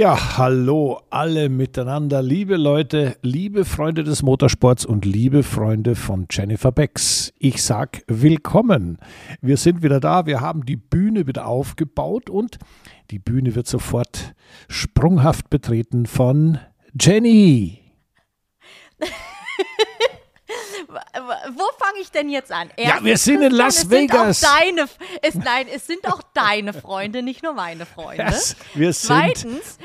Ja, hallo alle miteinander, liebe Leute, liebe Freunde des Motorsports und liebe Freunde von Jennifer Becks. Ich sag willkommen. Wir sind wieder da, wir haben die Bühne wieder aufgebaut und die Bühne wird sofort sprunghaft betreten von Jenny. Wo fange ich denn jetzt an? Erstens, ja, wir sind in Las es Vegas. Sind deine, es, nein, es sind auch deine Freunde, nicht nur meine Freunde. Yes, wir Zweitens,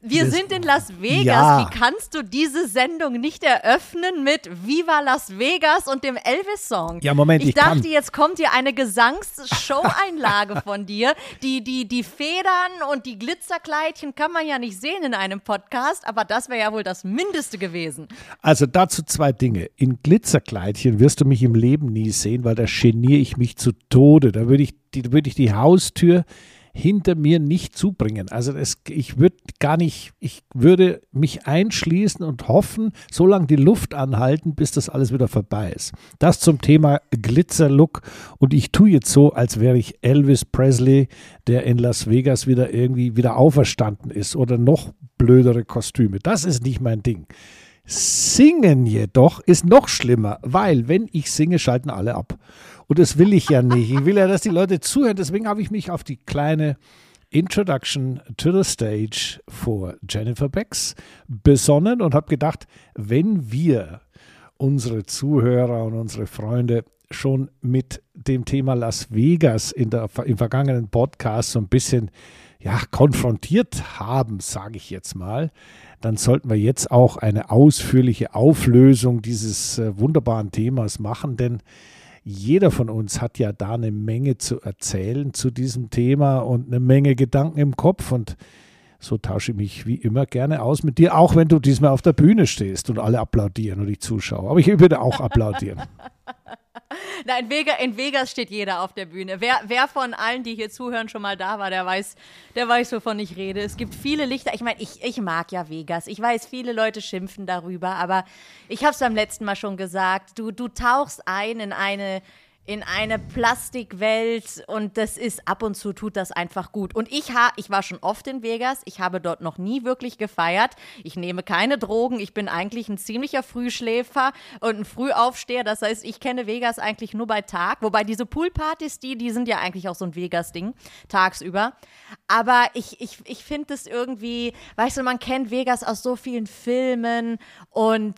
wir das, sind in Las Vegas. Ja. Wie kannst du diese Sendung nicht eröffnen mit Viva Las Vegas und dem Elvis-Song? Ja, Moment, ich, ich dachte, kann. jetzt kommt hier eine Gesangsshow-Einlage von dir. Die, die, die Federn und die Glitzerkleidchen kann man ja nicht sehen in einem Podcast, aber das wäre ja wohl das Mindeste gewesen. Also dazu zwei Dinge. In Glitzerkleidchen wirst du mich im Leben nie sehen, weil da geniere ich mich zu Tode. Da würde ich, die, würd ich die Haustür hinter mir nicht zubringen. Also es, ich würde gar nicht, ich würde mich einschließen und hoffen, so lange die Luft anhalten, bis das alles wieder vorbei ist. Das zum Thema Glitzerlook und ich tue jetzt so, als wäre ich Elvis Presley, der in Las Vegas wieder irgendwie wieder auferstanden ist oder noch blödere Kostüme. Das ist nicht mein Ding. Singen jedoch ist noch schlimmer, weil wenn ich singe, schalten alle ab. Und das will ich ja nicht. Ich will ja, dass die Leute zuhören. Deswegen habe ich mich auf die kleine Introduction to the Stage for Jennifer Becks besonnen und habe gedacht, wenn wir unsere Zuhörer und unsere Freunde schon mit dem Thema Las Vegas in der, im vergangenen Podcast so ein bisschen ja, konfrontiert haben, sage ich jetzt mal, dann sollten wir jetzt auch eine ausführliche Auflösung dieses äh, wunderbaren Themas machen, denn jeder von uns hat ja da eine Menge zu erzählen zu diesem Thema und eine Menge Gedanken im Kopf und so tausche ich mich wie immer gerne aus mit dir, auch wenn du diesmal auf der Bühne stehst und alle applaudieren und die Zuschauer. Aber ich würde auch applaudieren. Na, in, Vegas, in Vegas steht jeder auf der Bühne. Wer, wer von allen, die hier zuhören, schon mal da war, der weiß, der weiß, wovon ich rede. Es gibt viele Lichter. Ich meine, ich, ich mag ja Vegas. Ich weiß, viele Leute schimpfen darüber, aber ich habe es beim letzten Mal schon gesagt. Du, du tauchst ein in eine in eine Plastikwelt und das ist ab und zu tut das einfach gut. Und ich, ha, ich war schon oft in Vegas, ich habe dort noch nie wirklich gefeiert. Ich nehme keine Drogen, ich bin eigentlich ein ziemlicher Frühschläfer und ein Frühaufsteher. Das heißt, ich kenne Vegas eigentlich nur bei Tag. Wobei diese Poolpartys, die, die sind ja eigentlich auch so ein Vegas-Ding, tagsüber. Aber ich, ich, ich finde es irgendwie, weißt du, man kennt Vegas aus so vielen Filmen und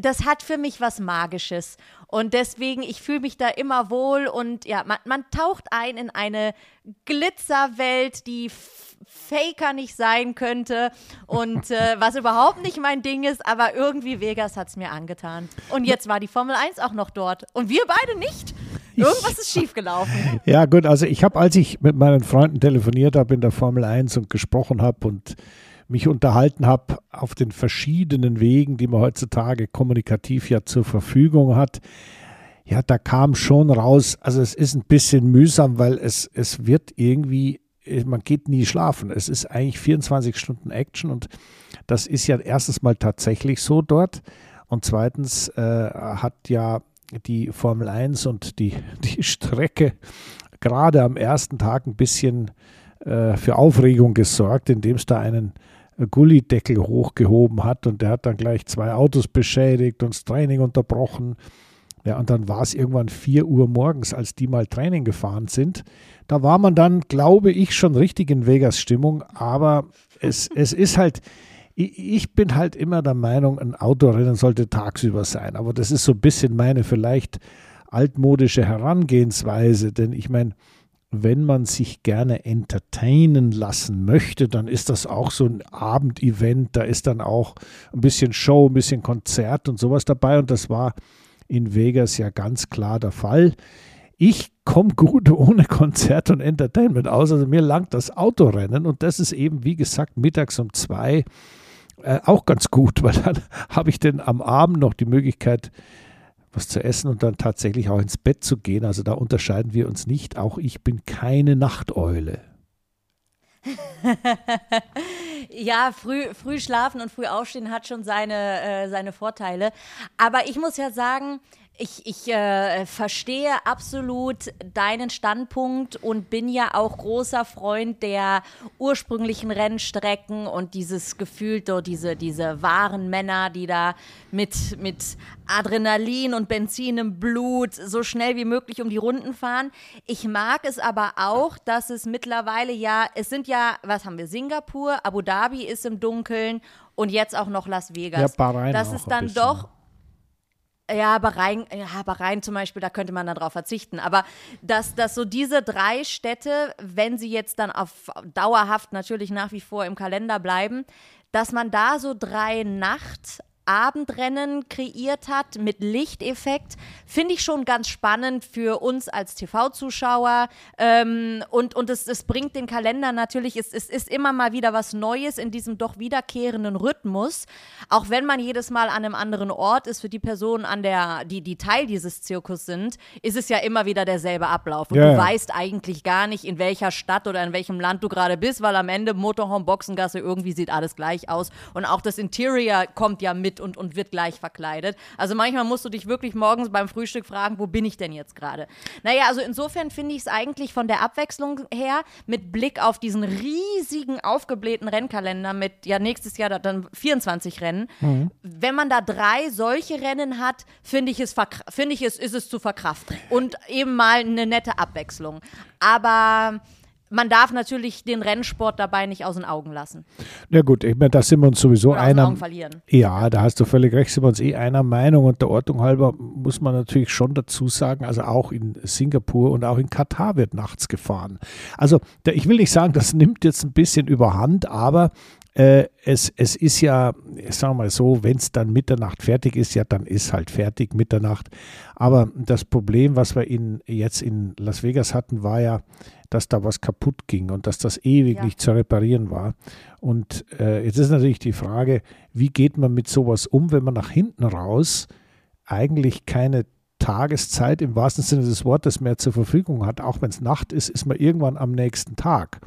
das hat für mich was Magisches. Und deswegen, ich fühle mich da immer wohl und ja, man, man taucht ein in eine Glitzerwelt, die faker nicht sein könnte und äh, was überhaupt nicht mein Ding ist, aber irgendwie Vegas hat es mir angetan. Und jetzt war die Formel 1 auch noch dort und wir beide nicht. Irgendwas ist schiefgelaufen. Ja, gut, also ich habe, als ich mit meinen Freunden telefoniert habe in der Formel 1 und gesprochen habe und mich unterhalten habe auf den verschiedenen Wegen, die man heutzutage kommunikativ ja zur Verfügung hat, ja, da kam schon raus, also es ist ein bisschen mühsam, weil es, es wird irgendwie, man geht nie schlafen. Es ist eigentlich 24 Stunden Action und das ist ja erstens mal tatsächlich so dort und zweitens äh, hat ja die Formel 1 und die, die Strecke gerade am ersten Tag ein bisschen äh, für Aufregung gesorgt, indem es da einen Gullideckel hochgehoben hat und der hat dann gleich zwei Autos beschädigt und das Training unterbrochen. Ja, und dann war es irgendwann 4 Uhr morgens, als die mal Training gefahren sind. Da war man dann, glaube ich, schon richtig in Vegas-Stimmung, aber es, es ist halt, ich bin halt immer der Meinung, ein Autorennen sollte tagsüber sein. Aber das ist so ein bisschen meine vielleicht altmodische Herangehensweise, denn ich meine, wenn man sich gerne entertainen lassen möchte, dann ist das auch so ein Abendevent. Da ist dann auch ein bisschen Show, ein bisschen Konzert und sowas dabei. Und das war in Vegas ja ganz klar der Fall. Ich komme gut ohne Konzert und Entertainment aus. Also mir langt das Autorennen und das ist eben, wie gesagt, mittags um zwei äh, auch ganz gut, weil dann habe ich denn am Abend noch die Möglichkeit, was zu essen und dann tatsächlich auch ins Bett zu gehen. Also da unterscheiden wir uns nicht. Auch ich bin keine Nachteule. ja, früh, früh schlafen und früh aufstehen hat schon seine, äh, seine Vorteile. Aber ich muss ja sagen, ich, ich äh, verstehe absolut deinen Standpunkt und bin ja auch großer Freund der ursprünglichen Rennstrecken und dieses Gefühl, diese, diese wahren Männer, die da mit, mit Adrenalin und Benzin im Blut so schnell wie möglich um die Runden fahren. Ich mag es aber auch, dass es mittlerweile ja, es sind ja, was haben wir, Singapur, Abu Dhabi ist im Dunkeln und jetzt auch noch Las Vegas. Ja, Bahrain das ist dann doch ja, Bahrain, ja, Bahrain zum Beispiel, da könnte man dann drauf verzichten. Aber dass, dass so diese drei Städte, wenn sie jetzt dann auf dauerhaft natürlich nach wie vor im Kalender bleiben, dass man da so drei Nacht Abendrennen kreiert hat mit Lichteffekt, finde ich schon ganz spannend für uns als TV-Zuschauer. Ähm, und und es, es bringt den Kalender natürlich, es, es ist immer mal wieder was Neues in diesem doch wiederkehrenden Rhythmus. Auch wenn man jedes Mal an einem anderen Ort ist, für die Personen, an der, die, die Teil dieses Zirkus sind, ist es ja immer wieder derselbe Ablauf. Und yeah. du weißt eigentlich gar nicht, in welcher Stadt oder in welchem Land du gerade bist, weil am Ende Motorhome, Boxengasse, irgendwie sieht alles gleich aus. Und auch das Interior kommt ja mit und, und wird gleich verkleidet. Also manchmal musst du dich wirklich morgens beim Frühstück fragen, wo bin ich denn jetzt gerade? Naja, also insofern finde ich es eigentlich von der Abwechslung her mit Blick auf diesen riesigen aufgeblähten Rennkalender mit ja nächstes Jahr dann 24 Rennen. Mhm. Wenn man da drei solche Rennen hat, finde ich es finde ich es ist es zu verkraften und eben mal eine nette Abwechslung. Aber man darf natürlich den Rennsport dabei nicht aus den Augen lassen. Na gut, ich meine, da sind wir uns sowieso Oder einer. verlieren. Ja, da hast du völlig recht, sind wir uns eh einer Meinung und der Ordnung halber muss man natürlich schon dazu sagen, also auch in Singapur und auch in Katar wird nachts gefahren. Also ich will nicht sagen, das nimmt jetzt ein bisschen überhand, aber äh, es, es ist ja, sagen wir mal so, wenn es dann Mitternacht fertig ist, ja, dann ist halt fertig Mitternacht. Aber das Problem, was wir in, jetzt in Las Vegas hatten, war ja, dass da was kaputt ging und dass das ewig ja. nicht zu reparieren war. Und äh, jetzt ist natürlich die Frage, wie geht man mit sowas um, wenn man nach hinten raus eigentlich keine Tageszeit im wahrsten Sinne des Wortes mehr zur Verfügung hat. Auch wenn es Nacht ist, ist man irgendwann am nächsten Tag.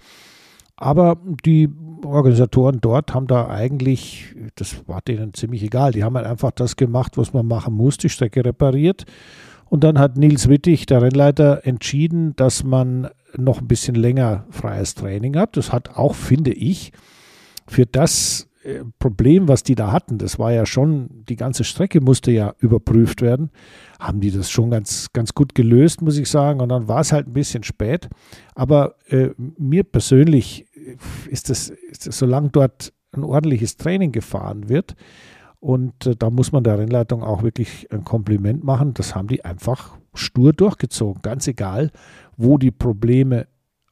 Aber die Organisatoren dort haben da eigentlich, das war denen ziemlich egal, die haben halt einfach das gemacht, was man machen muss, die Strecke repariert. Und dann hat Nils Wittig, der Rennleiter, entschieden, dass man noch ein bisschen länger freies Training hat. Das hat auch, finde ich, für das äh, Problem, was die da hatten, das war ja schon, die ganze Strecke musste ja überprüft werden, haben die das schon ganz, ganz gut gelöst, muss ich sagen. Und dann war es halt ein bisschen spät. Aber äh, mir persönlich ist das, ist das, solange dort ein ordentliches Training gefahren wird, und äh, da muss man der Rennleitung auch wirklich ein Kompliment machen. Das haben die einfach stur durchgezogen. Ganz egal, wo die Probleme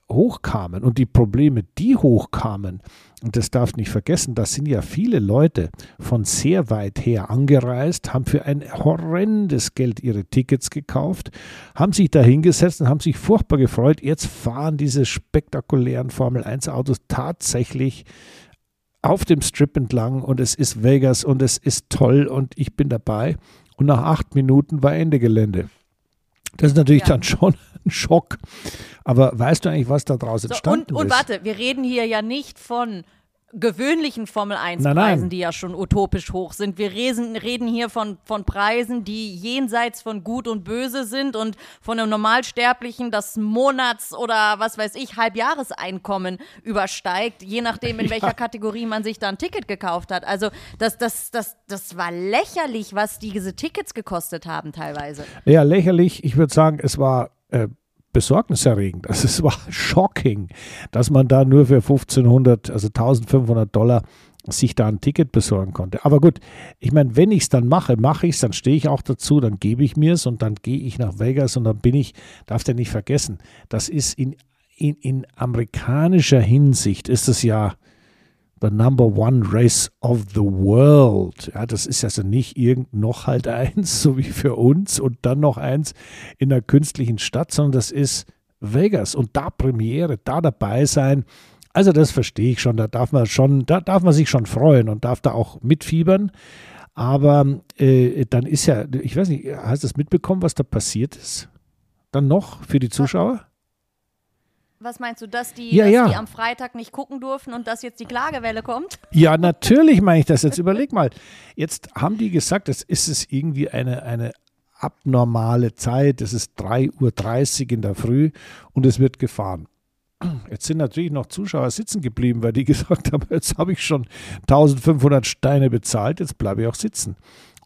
hochkamen. Und die Probleme, die hochkamen, und das darf nicht vergessen, da sind ja viele Leute von sehr weit her angereist, haben für ein horrendes Geld ihre Tickets gekauft, haben sich da hingesetzt und haben sich furchtbar gefreut. Jetzt fahren diese spektakulären Formel 1 Autos tatsächlich auf dem Strip entlang und es ist Vegas und es ist toll und ich bin dabei. Und nach acht Minuten war Ende Gelände. Das ist natürlich ja. dann schon ein Schock. Aber weißt du eigentlich, was da draußen so, entstanden und? Und warte, wir reden hier ja nicht von gewöhnlichen Formel 1 nein, Preisen, nein. die ja schon utopisch hoch sind. Wir reden, reden hier von, von Preisen, die jenseits von Gut und Böse sind und von einem Normalsterblichen das Monats- oder was weiß ich, Halbjahreseinkommen übersteigt, je nachdem, in welcher Kategorie man sich da ein Ticket gekauft hat. Also das, das, das, das war lächerlich, was diese Tickets gekostet haben teilweise. Ja, lächerlich. Ich würde sagen, es war äh, besorgniserregend. Also es war shocking, dass man da nur für 1500, also 1500 Dollar sich da ein Ticket besorgen konnte. Aber gut, ich meine, wenn ich es dann mache, mache ich es, dann stehe ich auch dazu, dann gebe ich mir es und dann gehe ich nach Vegas und dann bin ich, darf der nicht vergessen, das ist in, in, in amerikanischer Hinsicht ist es ja the number one race of the world. Ja, das ist also nicht irgend noch halt eins, so wie für uns und dann noch eins in einer künstlichen Stadt, sondern das ist Vegas und da Premiere, da dabei sein. Also das verstehe ich schon, da darf man schon, da darf man sich schon freuen und darf da auch mitfiebern. Aber äh, dann ist ja, ich weiß nicht, hast du es mitbekommen, was da passiert ist? Dann noch für die Zuschauer? Was meinst du, dass die, ja, dass ja. die am Freitag nicht gucken durften und dass jetzt die Klagewelle kommt? Ja, natürlich meine ich das. Jetzt überleg mal. Jetzt haben die gesagt, das ist es irgendwie eine, eine abnormale Zeit. Es ist 3.30 Uhr in der Früh und es wird gefahren. Jetzt sind natürlich noch Zuschauer sitzen geblieben, weil die gesagt haben, jetzt habe ich schon 1500 Steine bezahlt, jetzt bleibe ich auch sitzen.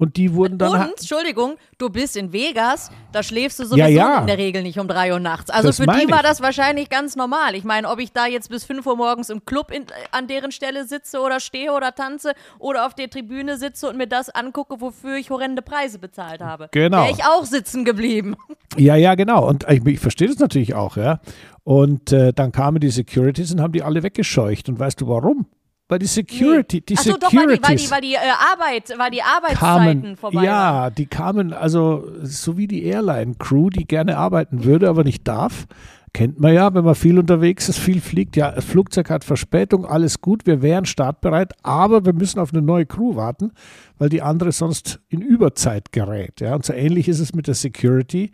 Und die wurden dann. Und, Entschuldigung, du bist in Vegas, da schläfst du sowieso Ja, ja. in der Regel nicht um drei Uhr nachts. Also Das für die war ich. das wahrscheinlich ganz normal. Ich meine, ob ich da jetzt bis 5 Uhr morgens im Club in, an deren Stelle sitze oder stehe oder tanze oder auf der Tribüne sitze und mir das angucke, wofür ich horrende Preise bezahlt habe. Genau. Wäre ich auch sitzen geblieben. Ja, ja, genau. Und ich, ich verstehe das natürlich auch, ja. Und äh, dann kamen die Securities und haben die alle weggescheucht. Und weißt du warum? Weil die Security, die Achso, doch, weil die, weil Securities die, weil die, äh, Arbeit, weil die Arbeitszeiten kamen, vorbei waren. ja, die kamen, also so wie die Airline-Crew, die gerne arbeiten würde, aber nicht darf. Kennt man ja, wenn man viel unterwegs ist, viel fliegt. Ja, das Flugzeug hat Verspätung, alles gut, wir wären startbereit, aber wir müssen auf eine neue Crew warten, weil die andere sonst in Überzeit gerät. Ja, und so ähnlich ist es mit der Security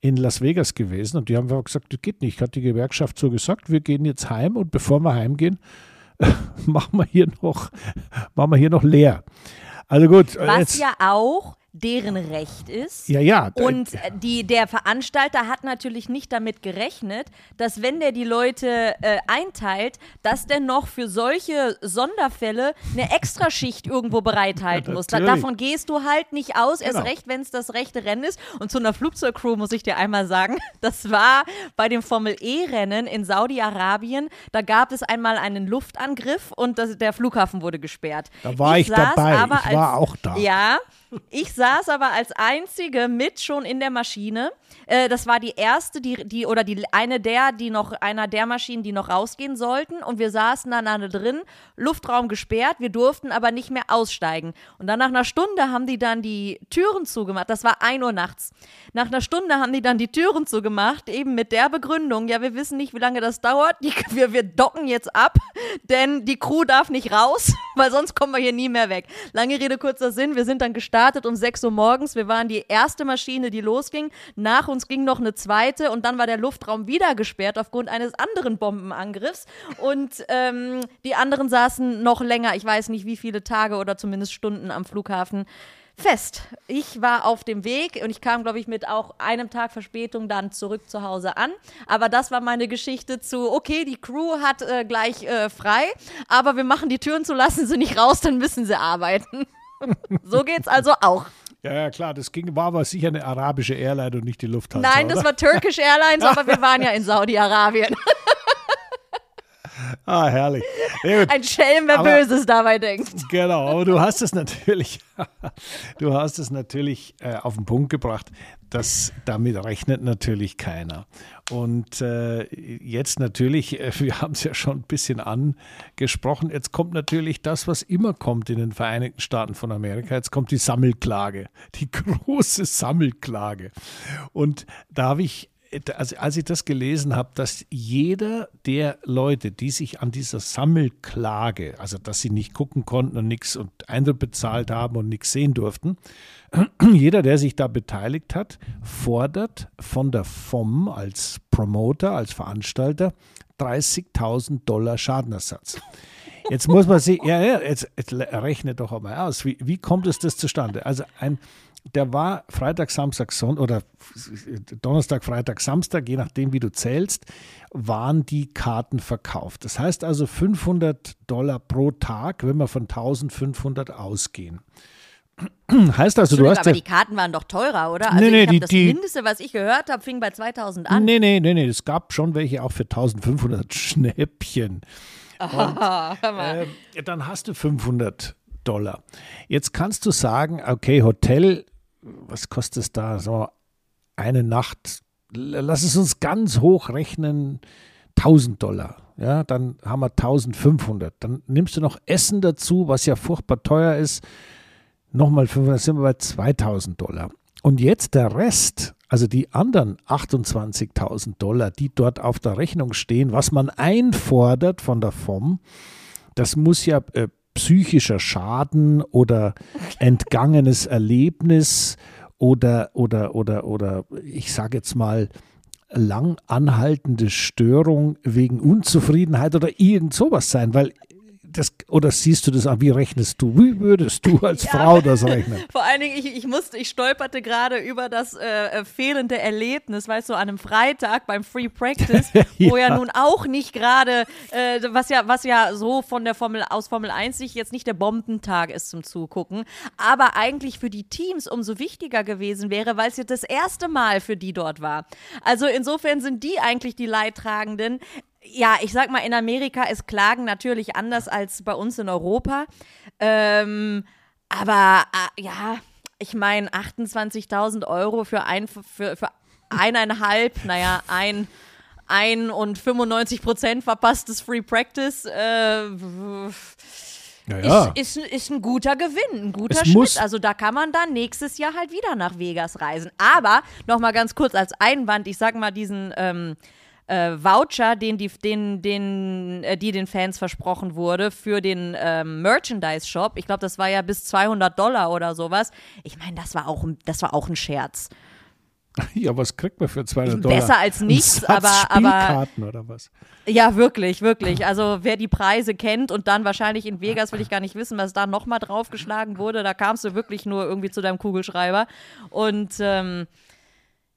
in Las Vegas gewesen. Und die haben gesagt, das geht nicht. Hat die Gewerkschaft so gesagt, wir gehen jetzt heim und bevor wir heimgehen, machen wir hier noch, machen wir hier noch leer. Also gut, Was jetzt, ja auch deren Recht ist. ja, ja, Und die, der Veranstalter hat natürlich nicht damit gerechnet, dass wenn der die Leute äh, einteilt, dass der noch für solche Sonderfälle eine Extraschicht irgendwo bereithalten muss. Da, davon gehst du halt nicht aus, erst Genau. recht, wenn es das rechte Rennen ist. Und zu einer Flugzeugcrew muss ich dir einmal sagen, das war bei dem Formel-E-Rennen in Saudi-Arabien. Da gab es einmal einen Luftangriff und das, der Flughafen wurde gesperrt. Da war ich saß dabei. Ich war auch da. Ja, ich saß aber als einzige mit schon in der Maschine. Äh, das war die erste, die, die oder die eine der, die noch einer der Maschinen, die noch rausgehen sollten. Und wir saßen dann alle drin, Luftraum gesperrt. Wir durften aber nicht mehr aussteigen. Und dann nach einer Stunde haben die dann die Türen zugemacht. Das war 1 Uhr nachts. Nach einer Stunde haben die dann die Türen zugemacht, eben mit der Begründung, ja, wir wissen nicht, wie lange das dauert. Die, wir, wir docken jetzt ab, denn die Crew darf nicht raus, weil sonst kommen wir hier nie mehr weg. Lange Rede, kurzer Sinn. Wir sind dann gestartet um 6 Uhr morgens. Wir waren die erste Maschine, die losging. Nach uns ging noch eine zweite und dann war der Luftraum wieder gesperrt aufgrund eines anderen Bombenangriffs. Und ähm, die anderen saßen noch länger, ich weiß nicht wie viele Tage oder zumindest Stunden am Flughafen fest. Ich war auf dem Weg und ich kam, glaube ich, mit auch einem Tag Verspätung dann zurück zu Hause an. Aber das war meine Geschichte zu, okay, die Crew hat äh, gleich äh, frei, aber wir machen die Türen zu, lassen sie nicht raus, dann müssen sie arbeiten. So geht's also auch. Ja, ja, klar, das ging, war aber sicher eine arabische Airline und nicht die Lufthansa. Nein, das oder? war Turkish Airlines, aber wir waren ja in Saudi-Arabien. Ah, herrlich. Ein Schelm, wer Aber- Böses dabei denkt. Genau, aber du hast es natürlich, du hast es natürlich äh, auf den Punkt gebracht, dass damit rechnet natürlich keiner. Und äh, jetzt natürlich, äh, wir haben es ja schon ein bisschen angesprochen, jetzt kommt natürlich das, was immer kommt in den Vereinigten Staaten von Amerika, jetzt kommt die Sammelklage, die große Sammelklage. Und da habe ich also als ich das gelesen habe, dass jeder der Leute, die sich an dieser Sammelklage, also dass sie nicht gucken konnten und nichts und Eintritt bezahlt haben und nichts sehen durften, jeder, der sich da beteiligt hat, fordert von der FOM als Promoter, als Veranstalter 30.000 Dollar Schadenersatz. Jetzt muss man sich, ja, ja, jetzt, jetzt rechne doch einmal aus, wie, wie kommt es das zustande? Also ein, der war Freitag, Samstag, Sonntag oder Donnerstag, Freitag, Samstag, je nachdem, wie du zählst, waren die Karten verkauft. Das heißt also 500 Dollar pro Tag, wenn wir von 1500 ausgehen. Heißt also, du hast aber ja, die Karten waren doch teurer, oder? Also Nee, nee, ich die- das die- Mindeste, was ich gehört habe, fing bei 2000 an. Nee, nee, nee, nee, es gab schon welche auch für 1500 Schnäppchen. Ähm, dann hast du 500 Dollar. Jetzt kannst du sagen, okay, Hotel, was kostet es da? So eine Nacht, lass es uns ganz hoch rechnen, 1000 Dollar. Ja, dann haben wir 1500. Dann nimmst du noch Essen dazu, was ja furchtbar teuer ist. Nochmal 500, sind wir bei 2000 Dollar. Und jetzt der Rest, also die anderen 28.000 Dollar, die dort auf der Rechnung stehen, was man einfordert von der FOM, das muss ja äh, psychischer Schaden oder entgangenes Erlebnis oder, oder, oder, oder ich sage jetzt mal, lang anhaltende Störung wegen Unzufriedenheit oder irgend sowas sein, weil das, oder siehst du das an? Wie rechnest du? Wie würdest du als ja, Frau das rechnen? Vor allen Dingen, ich, ich musste, ich stolperte gerade über das äh, fehlende Erlebnis, weißt du, an einem Freitag beim Free Practice, ja. wo ja nun auch nicht gerade, äh, was ja, was ja so von der Formel aus Formel 1 sich jetzt nicht der Bombentag ist zum Zugucken, aber eigentlich für die Teams umso wichtiger gewesen wäre, weil es ja das erste Mal für die dort war. Also insofern sind die eigentlich die Leidtragenden ja, ich sag mal, in Amerika ist Klagen natürlich anders als bei uns in Europa. Ähm, aber äh, ja, ich meine, 28.000 Euro für, ein, für, für eineinhalb, naja, ein, ein und 95 Prozent verpasstes Free Practice. Äh, ja. Ist, ist, ist ein guter Gewinn, ein guter es Schnitt. Also da kann man dann nächstes Jahr halt wieder nach Vegas reisen. Aber nochmal ganz kurz als Einwand, ich sag mal diesen ähm, äh, Voucher, den die, den, den, äh, die den Fans versprochen wurde für den ähm, Merchandise-Shop. Ich glaube, das war ja bis 200 Dollar oder sowas. Ich meine, das war auch, das war auch ein Scherz. Ja, was kriegt man für 200 Dollar? Besser als nichts, aber, aber. oder was? Ja, wirklich, wirklich. Also, wer die Preise kennt und dann wahrscheinlich in Vegas, will ich gar nicht wissen, was da nochmal draufgeschlagen wurde. Da kamst du wirklich nur irgendwie zu deinem Kugelschreiber. Und ähm,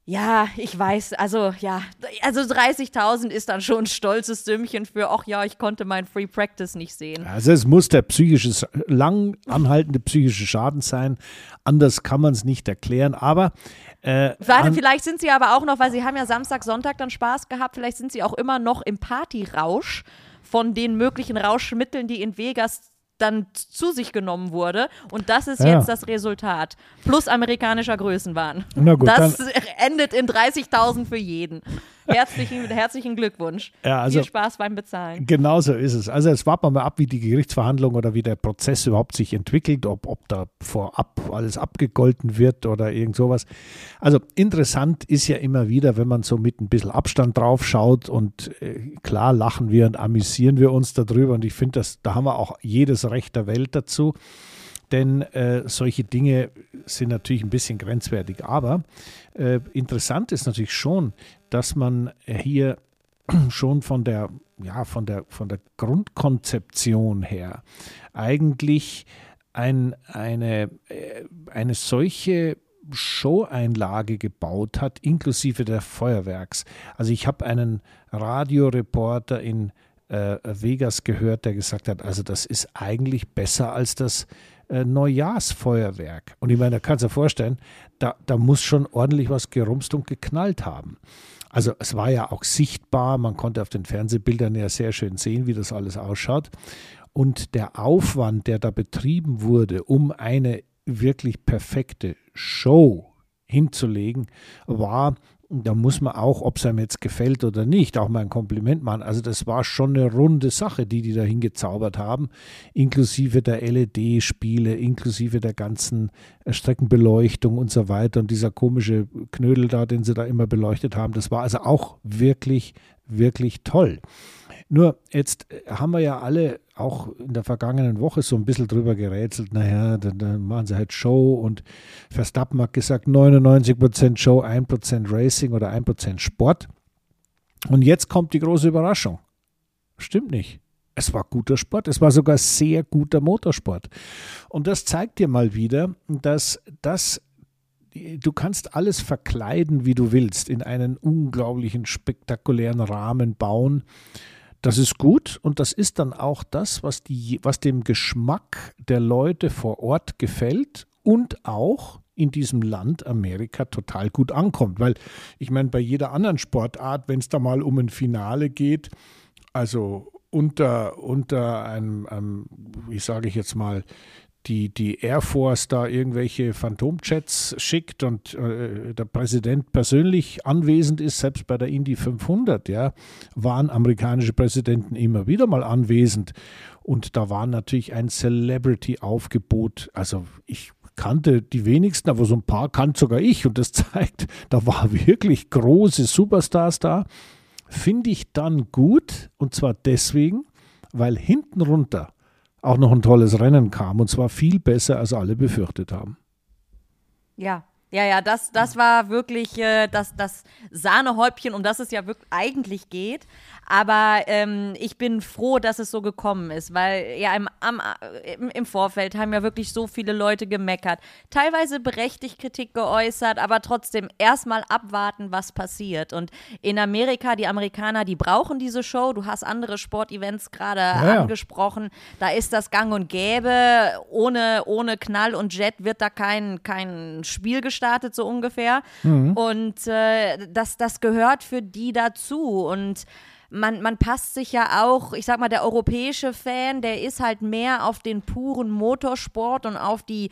ja, ich weiß, also ja, also 30.000 ist dann schon ein stolzes Sümmchen für, ach ja, ich konnte mein Free Practice nicht sehen. Also es muss der psychische, lang anhaltende psychische Schaden sein, anders kann man es nicht erklären, aber äh, Warte, vielleicht sind sie aber auch noch, weil sie haben ja Samstag, Sonntag dann Spaß gehabt, vielleicht sind sie auch immer noch im Partyrausch von den möglichen Rauschmitteln, die in Vegas dann zu sich genommen wurde. Und das ist ja. jetzt das Resultat. Plus amerikanischer Größenwahn. Na gut, das endet in 30.000 für jeden. Herzlichen, herzlichen Glückwunsch. Ja, also, Viel Spaß beim Bezahlen. Genau so ist es. Also jetzt warten wir mal ab, wie die Gerichtsverhandlung oder wie der Prozess überhaupt sich entwickelt, ob, ob da vorab alles abgegolten wird oder irgend sowas. Also interessant ist ja immer wieder, wenn man so mit ein bisschen Abstand drauf schaut und äh, klar lachen wir und amüsieren wir uns darüber und ich finde, da haben wir auch jedes Recht der Welt dazu denn äh, solche Dinge sind natürlich ein bisschen grenzwertig. Aber äh, interessant ist natürlich schon, dass man hier schon von der, ja, von der, von der Grundkonzeption her eigentlich ein, eine, äh, eine solche Show-Einlage gebaut hat, inklusive der Feuerwerks. Also ich habe einen Radioreporter in äh, Vegas gehört, der gesagt hat, also das ist eigentlich besser als das äh, Neujahrsfeuerwerk. Und ich meine, da kannst du dir vorstellen, da, da muss schon ordentlich was gerumst und geknallt haben. Also es war ja auch sichtbar, man konnte auf den Fernsehbildern ja sehr schön sehen, wie das alles ausschaut. Und der Aufwand, der da betrieben wurde, um eine wirklich perfekte Show hinzulegen, war da muss man auch, ob es einem jetzt gefällt oder nicht, auch mal ein Kompliment machen. Also das war schon eine runde Sache, die die da hingezaubert haben, inklusive der LED-Spiele, inklusive der ganzen Streckenbeleuchtung und so weiter und dieser komische Knödel da, den sie da immer beleuchtet haben. Das war also auch wirklich, wirklich toll. Nur jetzt haben wir ja alle auch in der vergangenen Woche so ein bisschen drüber gerätselt, naja, dann, dann machen sie halt Show und Verstappen hat gesagt 99% Show, 1% Racing oder 1% Sport. Und jetzt kommt die große Überraschung. Stimmt nicht. Es war guter Sport, es war sogar sehr guter Motorsport. Und das zeigt dir mal wieder, dass das du kannst alles verkleiden, wie du willst, in einen unglaublichen, spektakulären Rahmen bauen. Das ist gut und das ist dann auch das, was, die, was dem Geschmack der Leute vor Ort gefällt und auch in diesem Land Amerika total gut ankommt. Weil ich meine, bei jeder anderen Sportart, wenn es da mal um ein Finale geht, also unter, unter einem, einem wie sage ich jetzt mal, die, die Air Force da irgendwelche Phantomjets schickt und äh, der Präsident persönlich anwesend ist, selbst bei der Indy 500, ja, waren amerikanische Präsidenten immer wieder mal anwesend. Und da war natürlich ein Celebrity-Aufgebot. Also ich kannte die wenigsten, aber so ein paar kannte sogar ich. Und das zeigt, da waren wirklich große Superstars da. Finde ich dann gut. Und zwar deswegen, weil hinten runter auch noch ein tolles Rennen kam und zwar viel besser, als alle befürchtet haben. Ja, Ja, ja, das, das war wirklich äh, das, das Sahnehäubchen, um das es ja wirklich eigentlich geht. Aber ähm, ich bin froh, dass es so gekommen ist, weil ja im, am, im, im, Vorfeld haben ja wirklich so viele Leute gemeckert. Teilweise berechtigt Kritik geäußert, aber trotzdem erstmal abwarten, was passiert. Und in Amerika, die Amerikaner, die brauchen diese Show. Du hast andere Sportevents gerade ja, angesprochen. Da ist das gang und gäbe. Ohne, ohne Knall und Jet wird da kein, kein Spiel gestartet, so ungefähr. Mhm. Und äh, das, das gehört für die dazu. Und man, man passt sich ja auch, ich sag mal, der europäische Fan, der ist halt mehr auf den puren Motorsport und auf die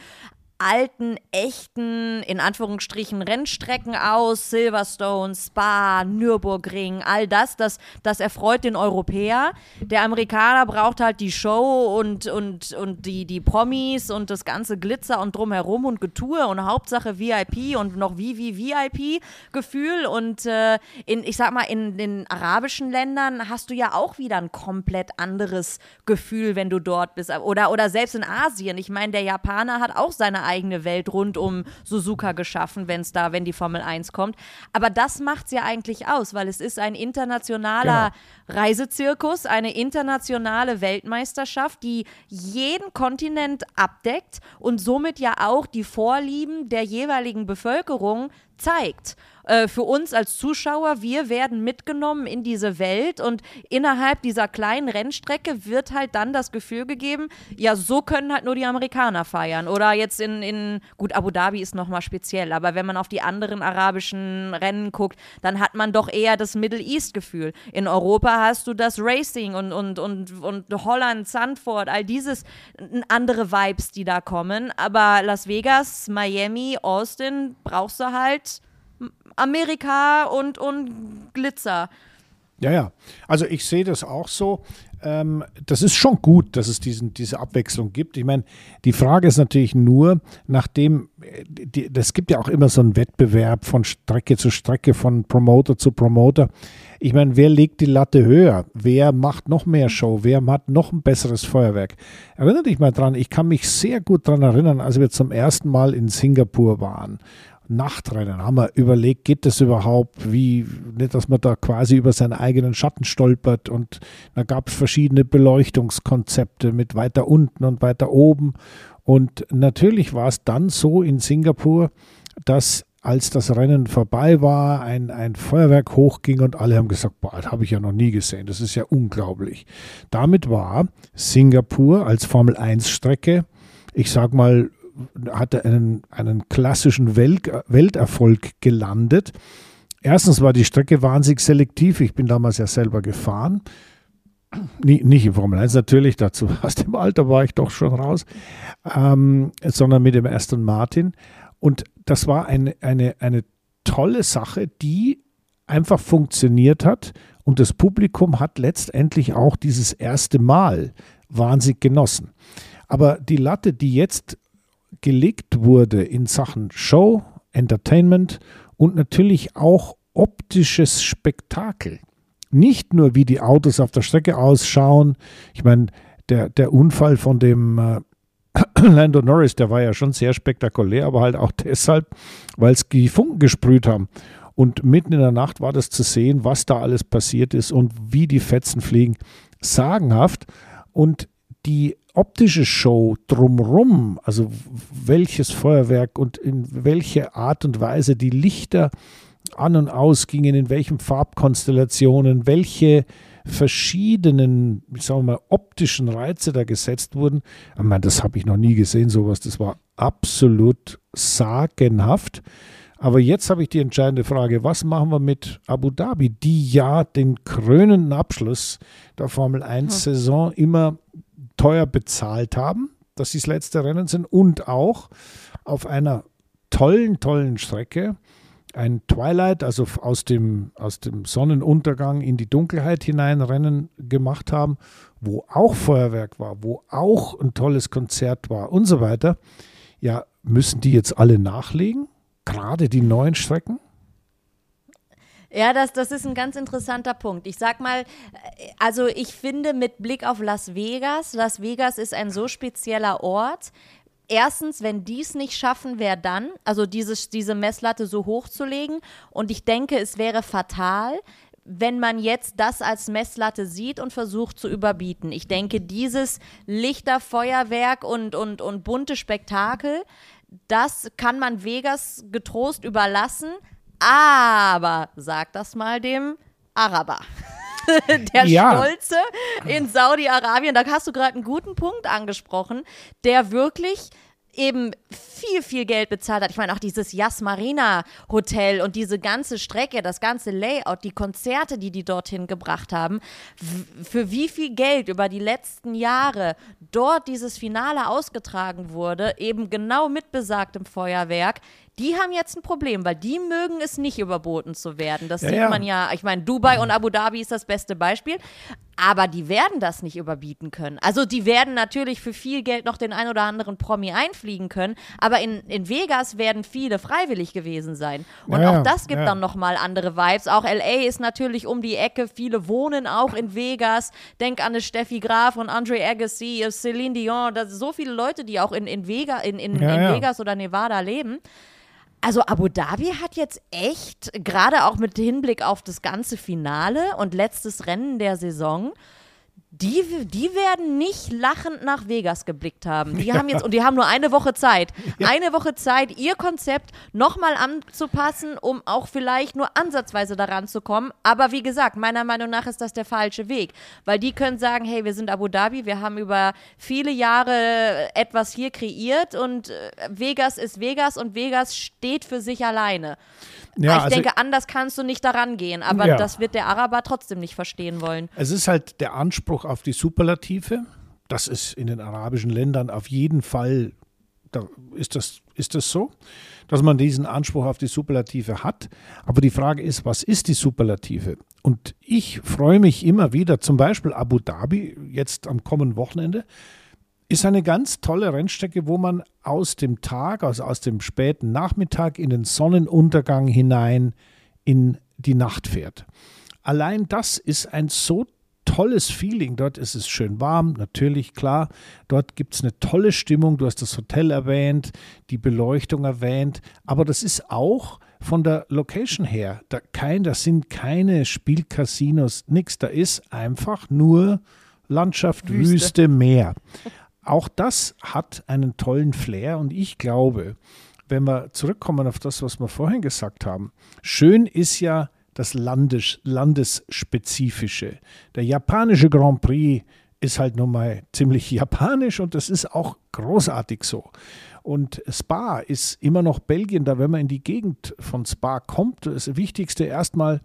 alten, echten, in Anführungsstrichen, Rennstrecken aus, Silverstone, Spa, Nürburgring, all das, das, das erfreut den Europäer. Der Amerikaner braucht halt die Show und, und, und die, die Promis und das ganze Glitzer und drumherum und Getue und Hauptsache VIP und noch wie, wie VIP-Gefühl. Und äh, in, ich sag mal, in den arabischen Ländern hast du ja auch wieder ein komplett anderes Gefühl, wenn du dort bist. Oder, oder selbst in Asien. Ich meine, der Japaner hat auch seine eigene Welt rund um Suzuka geschaffen, wenn es da, wenn die Formel 1 kommt. Aber das macht es ja eigentlich aus, weil es ist ein internationaler genau. Reisezirkus, eine internationale Weltmeisterschaft, die jeden Kontinent abdeckt und somit ja auch die Vorlieben der jeweiligen Bevölkerung zeigt. Äh, für uns als Zuschauer, wir werden mitgenommen in diese Welt und innerhalb dieser kleinen Rennstrecke wird halt dann das Gefühl gegeben, ja, so können halt nur die Amerikaner feiern. Oder jetzt in, in gut, Abu Dhabi ist nochmal speziell, aber wenn man auf die anderen arabischen Rennen guckt, dann hat man doch eher das Middle East-Gefühl. In Europa hast du das Racing und, und, und, und Holland, Sandford, all dieses andere Vibes, die da kommen. Aber Las Vegas, Miami, Austin brauchst du halt Amerika und, und Glitzer. Ja, ja. Also ich sehe das auch so. Ähm, das ist schon gut, dass es diesen, diese Abwechslung gibt. Ich meine, die Frage ist natürlich nur, nachdem, es gibt ja auch immer so einen Wettbewerb von Strecke zu Strecke, von Promoter zu Promoter. Ich meine, wer legt die Latte höher? Wer macht noch mehr Show? Wer hat noch ein besseres Feuerwerk? Erinnere dich mal dran, ich kann mich sehr gut daran erinnern, als wir zum ersten Mal in Singapur waren Nachtrennen. Haben wir überlegt, geht das überhaupt? Wie, nicht, dass man da quasi über seinen eigenen Schatten stolpert. Und da gab es verschiedene Beleuchtungskonzepte mit weiter unten und weiter oben. Und natürlich war es dann so in Singapur, dass als das Rennen vorbei war, ein, ein Feuerwerk hochging und alle haben gesagt, boah, das habe ich ja noch nie gesehen, das ist ja unglaublich. Damit war Singapur als Formel 1 Strecke, ich sag mal, hatte einen, einen klassischen Welt, Welterfolg gelandet. Erstens war die Strecke wahnsinnig selektiv. Ich bin damals ja selber gefahren. Nicht im Formel 1 natürlich, dazu aus dem Alter war ich doch schon raus, ähm, sondern mit dem Aston Martin. Und das war eine, eine, eine tolle Sache, die einfach funktioniert hat. Und das Publikum hat letztendlich auch dieses erste Mal wahnsinnig genossen. Aber die Latte, die jetzt gelegt wurde in Sachen Show, Entertainment und natürlich auch optisches Spektakel. Nicht nur, wie die Autos auf der Strecke ausschauen. Ich meine, der, der Unfall von dem äh, Lando Norris, der war ja schon sehr spektakulär, aber halt auch deshalb, weil es die Funken gesprüht haben. Und mitten in der Nacht war das zu sehen, was da alles passiert ist und wie die Fetzen fliegen. Sagenhaft. Und die optische Show drumrum, also welches Feuerwerk und in welche Art und Weise die Lichter an und ausgingen, in welchen Farbkonstellationen, welche verschiedenen, ich sage mal, optischen Reize da gesetzt wurden. Ich meine, das habe ich noch nie gesehen, sowas. Das war absolut sagenhaft. Aber jetzt habe ich die entscheidende Frage, was machen wir mit Abu Dhabi, die ja den krönenden Abschluss der Formel 1-Saison hm. immer teuer bezahlt haben, dass sie das letzte Rennen sind und auch auf einer tollen, tollen Strecke ein Twilight, also aus dem, aus dem Sonnenuntergang in die Dunkelheit hinein Rennen gemacht haben, wo auch Feuerwerk war, wo auch ein tolles Konzert war und so weiter. Ja, müssen die jetzt alle nachlegen? Gerade die neuen Strecken? Ja, das, das ist ein ganz interessanter Punkt. Ich sag mal, äh, also ich finde mit Blick auf Las Vegas, Las Vegas ist ein so spezieller Ort. erstens, wenn die es nicht schaffen, wer dann? Also dieses, diese Messlatte so hoch zu legen. Und ich denke, es wäre fatal, wenn man jetzt das als Messlatte sieht und versucht zu überbieten. Ich denke, dieses Lichterfeuerwerk und, und, und bunte Spektakel, das kann man Vegas getrost überlassen. Aber sag das mal dem Araber. der ja. Stolze in Saudi-Arabien, da hast du gerade einen guten Punkt angesprochen, der wirklich eben viel, viel Geld bezahlt hat. Ich meine, auch dieses Yas Marina Hotel und diese ganze Strecke, das ganze Layout, die Konzerte, die die dorthin gebracht haben, für wie viel Geld über die letzten Jahre dort dieses Finale ausgetragen wurde, eben genau mit besagtem Feuerwerk, die haben jetzt ein Problem, weil die mögen es nicht überboten zu werden. Das ja, sieht ja. man ja, ich meine, Dubai und Abu Dhabi ist das beste Beispiel. Aber die werden das nicht überbieten können. Also die werden natürlich für viel Geld noch den ein oder anderen Promi einfliegen können, aber in, in Vegas werden viele freiwillig gewesen sein. Und ja, auch das gibt ja. dann nochmal andere Vibes. Auch LA ist natürlich um die Ecke, viele wohnen auch in Vegas. Denk an eine Steffi Graf und Andre Agassi, Celine Dion, das sind so viele Leute, die auch in, in, Vega, in, in, ja, in Vegas oder Nevada leben. Also Abu Dhabi hat jetzt echt, gerade auch mit Hinblick auf das ganze Finale und letztes Rennen der Saison, die, die werden nicht lachend nach Vegas geblickt haben. Die ja. haben jetzt, und die haben nur eine Woche Zeit. Ja. Eine Woche Zeit, ihr Konzept nochmal anzupassen, um auch vielleicht nur ansatzweise daran zu kommen. Aber wie gesagt, meiner Meinung nach ist das der falsche Weg. Weil die können sagen, hey, wir sind Abu Dhabi, wir haben über viele Jahre etwas hier kreiert und äh, Vegas ist Vegas und Vegas steht für sich alleine. Ja, ich also, denke, anders kannst du nicht daran gehen, aber das wird der Araber trotzdem nicht verstehen wollen. Es ist halt der Anspruch auf die Superlative. Das ist in den arabischen Ländern auf jeden Fall, da ist das, ist das so, dass man diesen Anspruch auf die Superlative hat. Aber die Frage ist, was ist die Superlative? Und ich freue mich immer wieder, zum Beispiel Abu Dhabi, jetzt am kommenden Wochenende, ist eine ganz tolle Rennstrecke, wo man aus dem Tag, also aus dem späten Nachmittag in den Sonnenuntergang hinein in die Nacht fährt. Allein das ist ein so tolles Feeling. Dort ist es schön warm, natürlich, klar. Dort gibt es eine tolle Stimmung. Du hast das Hotel erwähnt, die Beleuchtung erwähnt. Aber das ist auch von der Location her. Da kein, das sind keine Spielcasinos, nichts. Da ist einfach nur Landschaft, Wüste, Wüste Meer auch das hat einen tollen Flair und ich glaube, wenn wir zurückkommen auf das, was wir vorhin gesagt haben, schön ist ja das Landes Landesspezifische. Der japanische Grand Prix ist halt nun mal ziemlich japanisch und das ist auch großartig so. Und Spa ist immer noch Belgien, da wenn man in die Gegend von Spa kommt, das Wichtigste erstmal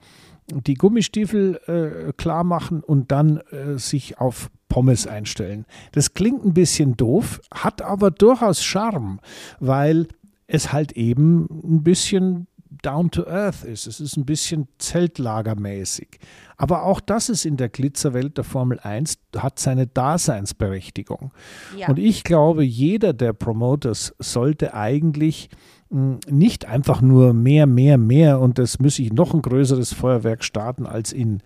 die Gummistiefel äh, klar machen und dann äh, sich auf Pommes einstellen. Das klingt ein bisschen doof, hat aber durchaus Charme, weil es halt eben ein bisschen down to earth ist. Es ist ein bisschen zeltlagermäßig. Aber auch das ist in der Glitzerwelt der Formel 1, hat seine Daseinsberechtigung. Ja. Und ich glaube, jeder der Promoters sollte eigentlich nicht einfach nur mehr, mehr, mehr und das müsse ich noch ein größeres Feuerwerk starten als in,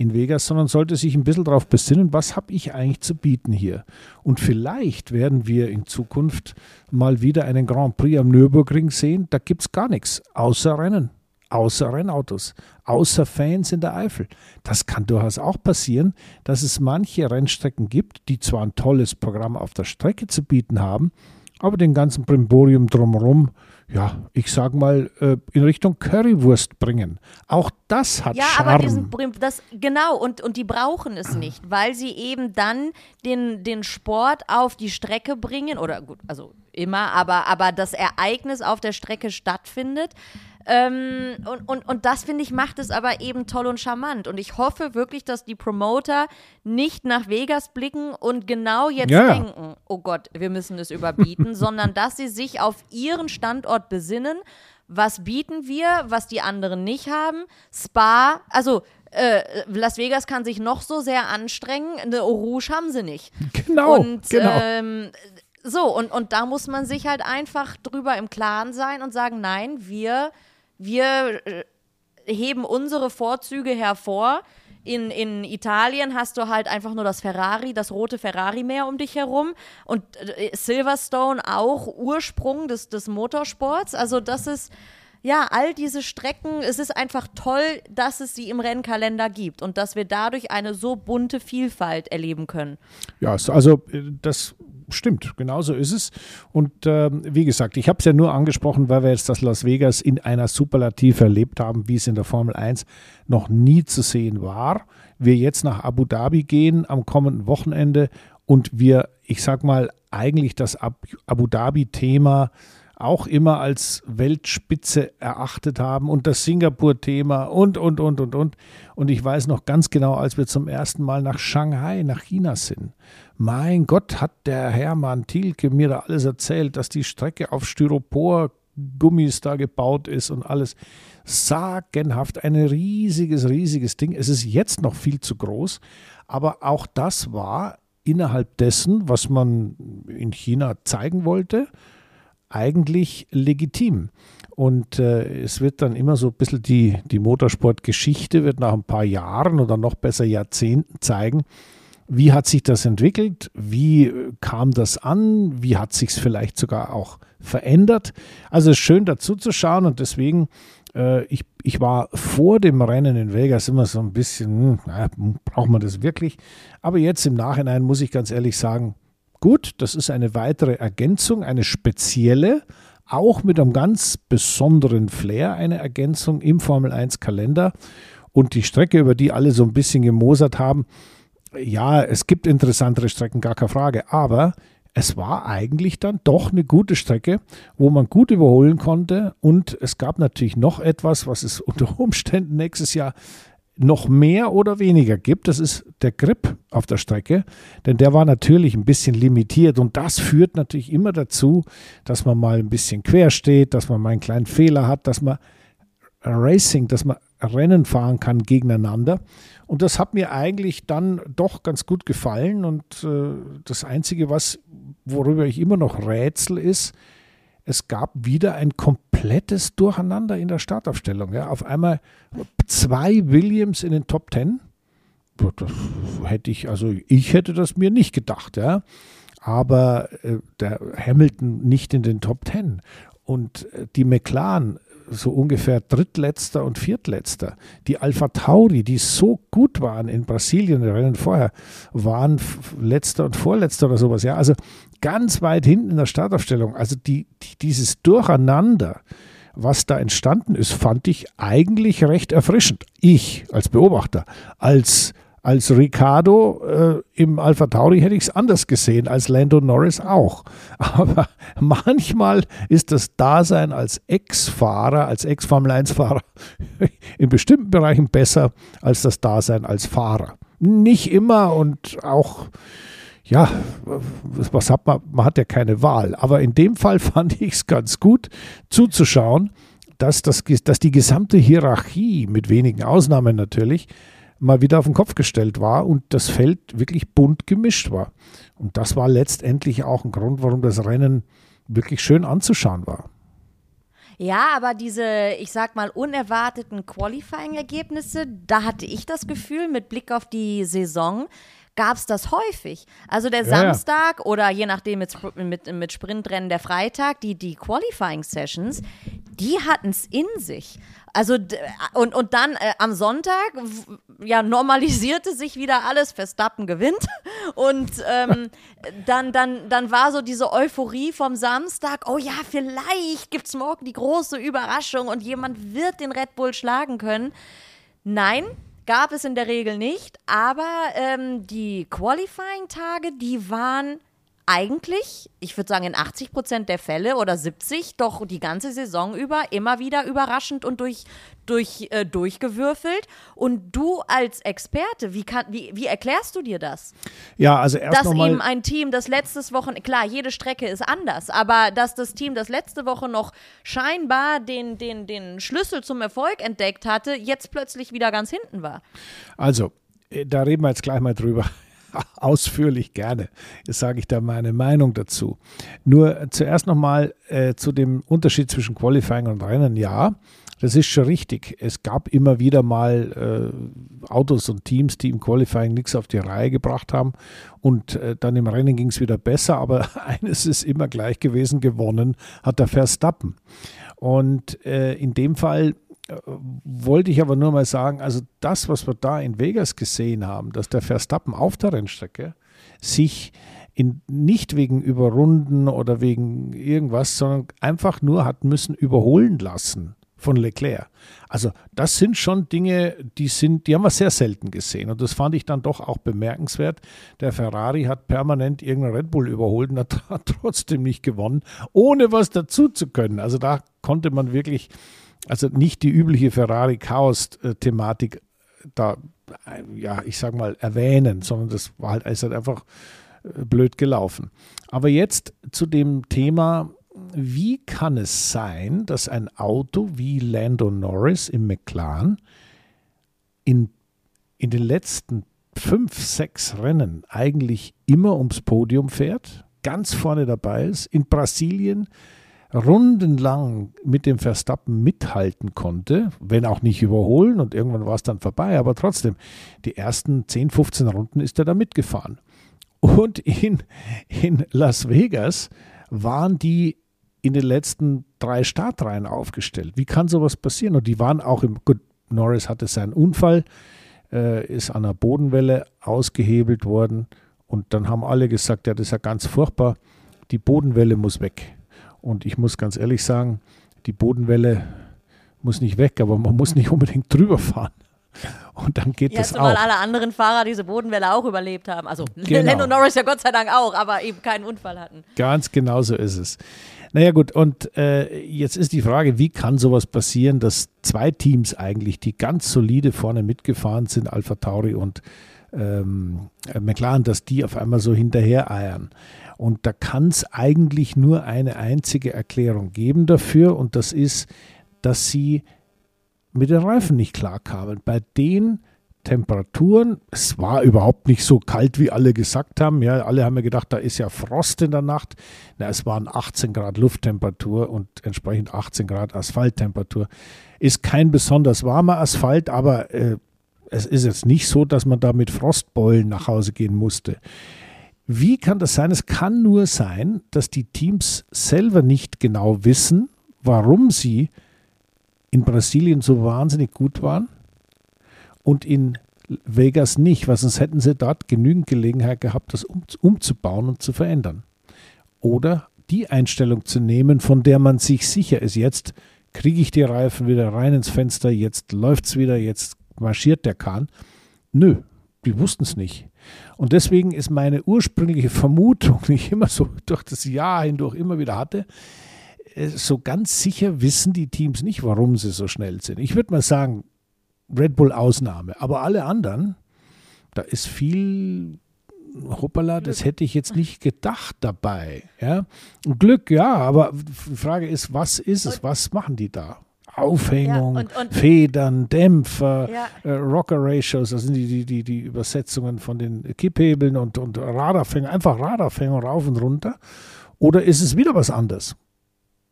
in Vegas, sondern sollte sich ein bisschen darauf besinnen, was habe ich eigentlich zu bieten hier. Und vielleicht werden wir in Zukunft mal wieder einen Grand Prix am Nürburgring sehen. Da gibt es gar nichts, außer Rennen, außer Rennautos, außer Fans in der Eifel. Das kann durchaus auch passieren, dass es manche Rennstrecken gibt, die zwar ein tolles Programm auf der Strecke zu bieten haben, aber den ganzen Brimborium drumherum ja, ich sag mal, äh, in Richtung Currywurst bringen. Auch das hat ja, Charme. Ja, aber diesen, das, genau, und, und die brauchen es nicht, weil sie eben dann den, den Sport auf die Strecke bringen, oder gut, also immer, aber, aber das Ereignis auf der Strecke stattfindet. Ähm, und, und, und das, finde ich, macht es aber eben toll und charmant. Und ich hoffe wirklich, dass die Promoter nicht nach Vegas blicken und genau jetzt ja. denken, oh Gott, wir müssen es überbieten, sondern dass sie sich auf ihren Standort besinnen. Was bieten wir, was die anderen nicht haben? Spa, also äh, Las Vegas kann sich noch so sehr anstrengen, eine Rouge haben sie nicht. Genau. Und genau. Ähm, so, und, und da muss man sich halt einfach drüber im Klaren sein und sagen, nein, wir wir äh, heben unsere Vorzüge hervor. In, in Italien hast du halt einfach nur das Ferrari, das rote Ferrari-Meer um dich herum. Und äh, Silverstone auch Ursprung des, des Motorsports. Also das ist ja, all diese Strecken, es ist einfach toll, dass es sie im Rennkalender gibt und dass wir dadurch eine so bunte Vielfalt erleben können. Ja, also äh, das stimmt, genauso ist es. Und äh, wie gesagt, ich habe es ja nur angesprochen, weil wir jetzt das Las Vegas in einer Superlative erlebt haben, wie es in der Formel 1 noch nie zu sehen war. Wir jetzt nach Abu Dhabi gehen am kommenden Wochenende und wir, ich sag mal, eigentlich das Abu Dhabi-Thema auch immer als Weltspitze erachtet haben und das Singapur-Thema und, und, und, und, und. Und ich weiß noch ganz genau, als wir zum ersten Mal nach Shanghai, nach China sind. Mein Gott, hat der Hermann Thielke mir da alles erzählt, dass die Strecke auf Styropor-Gummis da gebaut ist und alles. Sagenhaft, ein riesiges, riesiges Ding. Es ist jetzt noch viel zu groß, aber auch das war innerhalb dessen, was man in China zeigen wollte eigentlich legitim. Und äh, es wird dann immer so ein bisschen die, die Motorsportgeschichte, wird nach ein paar Jahren oder noch besser Jahrzehnten zeigen, wie hat sich das entwickelt, wie kam das an, wie hat sich es vielleicht sogar auch verändert. Also es ist schön dazu zu schauen und deswegen, äh, ich, ich war vor dem Rennen in Vegas immer so ein bisschen, hm, naja, braucht man das wirklich? Aber jetzt im Nachhinein muss ich ganz ehrlich sagen, Gut, das ist eine weitere Ergänzung, eine spezielle, auch mit einem ganz besonderen Flair, eine Ergänzung im Formel 1 Kalender. Und die Strecke, über die alle so ein bisschen gemosert haben, ja, es gibt interessantere Strecken, gar keine Frage, aber es war eigentlich dann doch eine gute Strecke, wo man gut überholen konnte. Und es gab natürlich noch etwas, was es unter Umständen nächstes Jahr noch mehr oder weniger gibt, das ist der Grip auf der Strecke, denn der war natürlich ein bisschen limitiert und das führt natürlich immer dazu, dass man mal ein bisschen quer steht, dass man mal einen kleinen Fehler hat, dass man Racing, dass man Rennen fahren kann gegeneinander. Und das hat mir eigentlich dann doch ganz gut gefallen. Und äh, das Einzige, was, worüber ich immer noch rätsel, ist, es gab wieder ein komplettes Durcheinander in der Startaufstellung. Ja. Auf einmal zwei Williams in den Top Ten. Das hätte ich, also ich hätte das mir nicht gedacht, ja. Aber äh, der Hamilton nicht in den Top Ten. Und äh, die McLaren so ungefähr Drittletzter und Viertletzter. Die Alpha Tauri, die so gut waren in Brasilien, Rennen vorher, waren Letzter und Vorletzter oder sowas. Ja, also ganz weit hinten in der Startaufstellung. Also die, die, dieses Durcheinander, was da entstanden ist, fand ich eigentlich recht erfrischend. Ich als Beobachter, als als Ricardo äh, im Alpha Tauri hätte ich es anders gesehen, als Lando Norris auch. Aber manchmal ist das Dasein als Ex-Fahrer, als Ex-Formel-1-Fahrer in bestimmten Bereichen besser als das Dasein als Fahrer. Nicht immer und auch, ja, was hat man? Man hat ja keine Wahl. Aber in dem Fall fand ich es ganz gut zuzuschauen, dass, das, dass die gesamte Hierarchie, mit wenigen Ausnahmen natürlich, mal wieder auf den Kopf gestellt war und das Feld wirklich bunt gemischt war. Und das war letztendlich auch ein Grund, warum das Rennen wirklich schön anzuschauen war. Ja, aber diese, ich sag mal, unerwarteten Qualifying-Ergebnisse, da hatte ich das Gefühl, mit Blick auf die Saison, gab es das häufig. Also der ja, Samstag ja. oder je nachdem mit, mit, mit Sprintrennen der Freitag, die, die Qualifying-Sessions, die hatten es in sich. Also und, und dann äh, am Sonntag ja normalisierte sich wieder alles, Verstappen gewinnt und ähm, dann, dann, dann war so diese Euphorie vom Samstag, oh ja, vielleicht gibt es morgen die große Überraschung und jemand wird den Red Bull schlagen können. Nein, gab es in der Regel nicht, aber ähm, die Qualifying-Tage, die waren eigentlich, ich würde sagen in 80 Prozent der Fälle oder 70, doch die ganze Saison über immer wieder überraschend und durch, durch, äh, durchgewürfelt. Und du als Experte, wie, kann, wie, wie erklärst du dir das? Ja, also erst Dass eben ein Team, das letztes Wochen, klar, jede Strecke ist anders, aber dass das Team, das letzte Woche noch scheinbar den, den, den Schlüssel zum Erfolg entdeckt hatte, jetzt plötzlich wieder ganz hinten war. Also, äh, da reden wir jetzt gleich mal drüber. ausführlich gerne. Jetzt sage ich da meine Meinung dazu. Nur zuerst nochmal äh, zu dem Unterschied zwischen Qualifying und Rennen. Ja, das ist schon richtig. Es gab immer wieder mal äh, Autos und Teams, die im Qualifying nichts auf die Reihe gebracht haben und äh, dann im Rennen ging es wieder besser. Aber eines ist immer gleich gewesen, gewonnen hat der Verstappen. Und äh, in dem Fall wollte ich aber nur mal sagen, also das, was wir da in Vegas gesehen haben, dass der Verstappen auf der Rennstrecke sich in, nicht wegen Überrunden oder wegen irgendwas, sondern einfach nur hat müssen überholen lassen von Leclerc. Also das sind schon Dinge, die sind, die haben wir sehr selten gesehen und das fand ich dann doch auch bemerkenswert. Der Ferrari hat permanent irgendeinen Red Bull überholt und hat trotzdem nicht gewonnen, ohne was dazu zu können. Also da konnte man wirklich, also nicht die übliche Ferrari-Chaos-Thematik da, ja, ich sag mal, erwähnen, sondern das war halt, ist halt einfach äh, blöd gelaufen. Aber jetzt zu dem Thema wie kann es sein, dass ein Auto wie Lando Norris im McLaren in, in den letzten fünf, sechs Rennen eigentlich immer ums Podium fährt, ganz vorne dabei ist, in Brasilien rundenlang mit dem Verstappen mithalten konnte, wenn auch nicht überholen und irgendwann war es dann vorbei, aber trotzdem, die ersten 10, 15 Runden ist er da mitgefahren. Und in, in Las Vegas waren die in den letzten drei Startreihen aufgestellt. Wie kann sowas passieren? Und die waren auch im, gut, Norris hatte seinen Unfall, äh, ist an der Bodenwelle ausgehebelt worden und dann haben alle gesagt, ja, das ist ja ganz furchtbar, die Bodenwelle muss weg. Und ich muss ganz ehrlich sagen, die Bodenwelle muss nicht weg, aber man muss nicht unbedingt drüber fahren. Und dann geht ja, das auch. alle anderen Fahrer diese Bodenwelle auch überlebt haben. Also genau. Lando Norris ja Gott sei Dank auch, aber eben keinen Unfall hatten. Ganz genau so ist es. Naja gut, und äh, jetzt ist die Frage, wie kann sowas passieren, dass zwei Teams eigentlich, die ganz solide vorne mitgefahren sind, Alpha Tauri und ähm, McLaren, dass die auf einmal so hinterher eiern. Und da kann es eigentlich nur eine einzige Erklärung geben dafür und das ist, dass sie mit den Reifen nicht klarkamen. Bei den Temperaturen, es war überhaupt nicht so kalt, wie alle gesagt haben. Ja, alle haben ja gedacht, da ist ja Frost in der Nacht. Na, es waren 18 Grad Lufttemperatur und entsprechend 18 Grad Asphalttemperatur. Ist kein besonders warmer Asphalt, aber äh, es ist jetzt nicht so, dass man da mit Frostbeulen nach Hause gehen musste. Wie kann das sein? Es kann nur sein, dass die Teams selber nicht genau wissen, warum sie in Brasilien so wahnsinnig gut waren und in Vegas nicht, weil sonst hätten sie dort genügend Gelegenheit gehabt, das um, umzubauen und zu verändern. Oder die Einstellung zu nehmen, von der man sich sicher ist, jetzt kriege ich die Reifen wieder rein ins Fenster, jetzt läuft es wieder, jetzt marschiert der Kahn. Nö, die wussten es nicht. Und deswegen ist meine ursprüngliche Vermutung, die ich immer so durch das Jahr hindurch immer wieder hatte, äh, so ganz sicher wissen die Teams nicht, warum sie so schnell sind. Ich würde mal sagen, Red Bull Ausnahme, aber alle anderen, da ist viel hoppala, das hätte ich jetzt nicht gedacht dabei. Ja? Glück, ja, aber die Frage ist, was ist es? Was machen die da? Aufhängung, ja, und, und, Federn, Dämpfer, ja. äh, Rocker Ratios, das sind die, die, die, die Übersetzungen von den Kipphebeln und, und Radarfänger, einfach Radarfänger rauf und runter. Oder ist es wieder was anderes?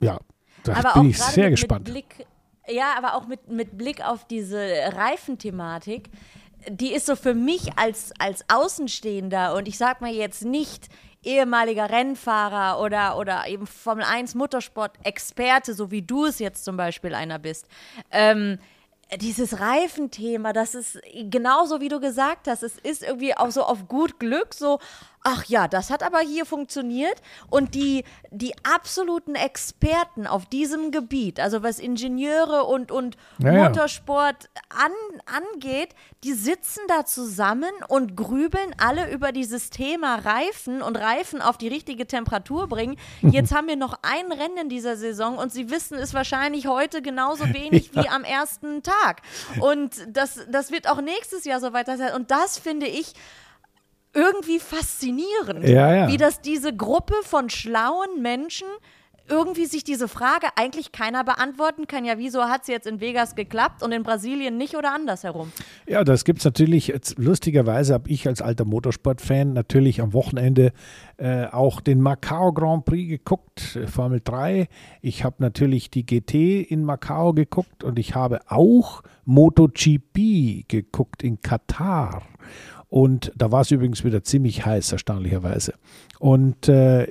Ja, da aber bin ich sehr mit, gespannt. Mit Blick, ja, aber auch mit, mit Blick auf diese Reifenthematik, die ist so für mich als, als Außenstehender und ich sag mal jetzt nicht ehemaliger Rennfahrer oder, oder eben Formel 1 Motorsport-Experte, so wie du es jetzt zum Beispiel einer bist. Ähm, dieses Reifenthema, das ist genauso wie du gesagt hast, es ist irgendwie auch so auf gut Glück so, ach ja, das hat aber hier funktioniert. Und die, die absoluten Experten auf diesem Gebiet, also was Ingenieure und, und ja, Motorsport an, angeht, die sitzen da zusammen und grübeln alle über dieses Thema Reifen und Reifen auf die richtige Temperatur bringen. Jetzt haben wir noch ein Rennen in dieser Saison und sie wissen es wahrscheinlich heute genauso wenig ja. wie am ersten Tag. Und das, das wird auch nächstes Jahr so weiter sein. Und das finde ich irgendwie faszinierend, ja, ja. wie das diese Gruppe von schlauen Menschen irgendwie sich diese Frage eigentlich keiner beantworten kann. Ja, wieso hat es jetzt in Vegas geklappt und in Brasilien nicht oder andersherum? Ja, das gibt es natürlich. Jetzt, lustigerweise habe ich als alter Motorsportfan natürlich am Wochenende äh, auch den Macau Grand Prix geguckt, äh, Formel 3. Ich habe natürlich die GT in Macau geguckt und ich habe auch MotoGP geguckt in Katar. Und da war es übrigens wieder ziemlich heiß, erstaunlicherweise. Und äh,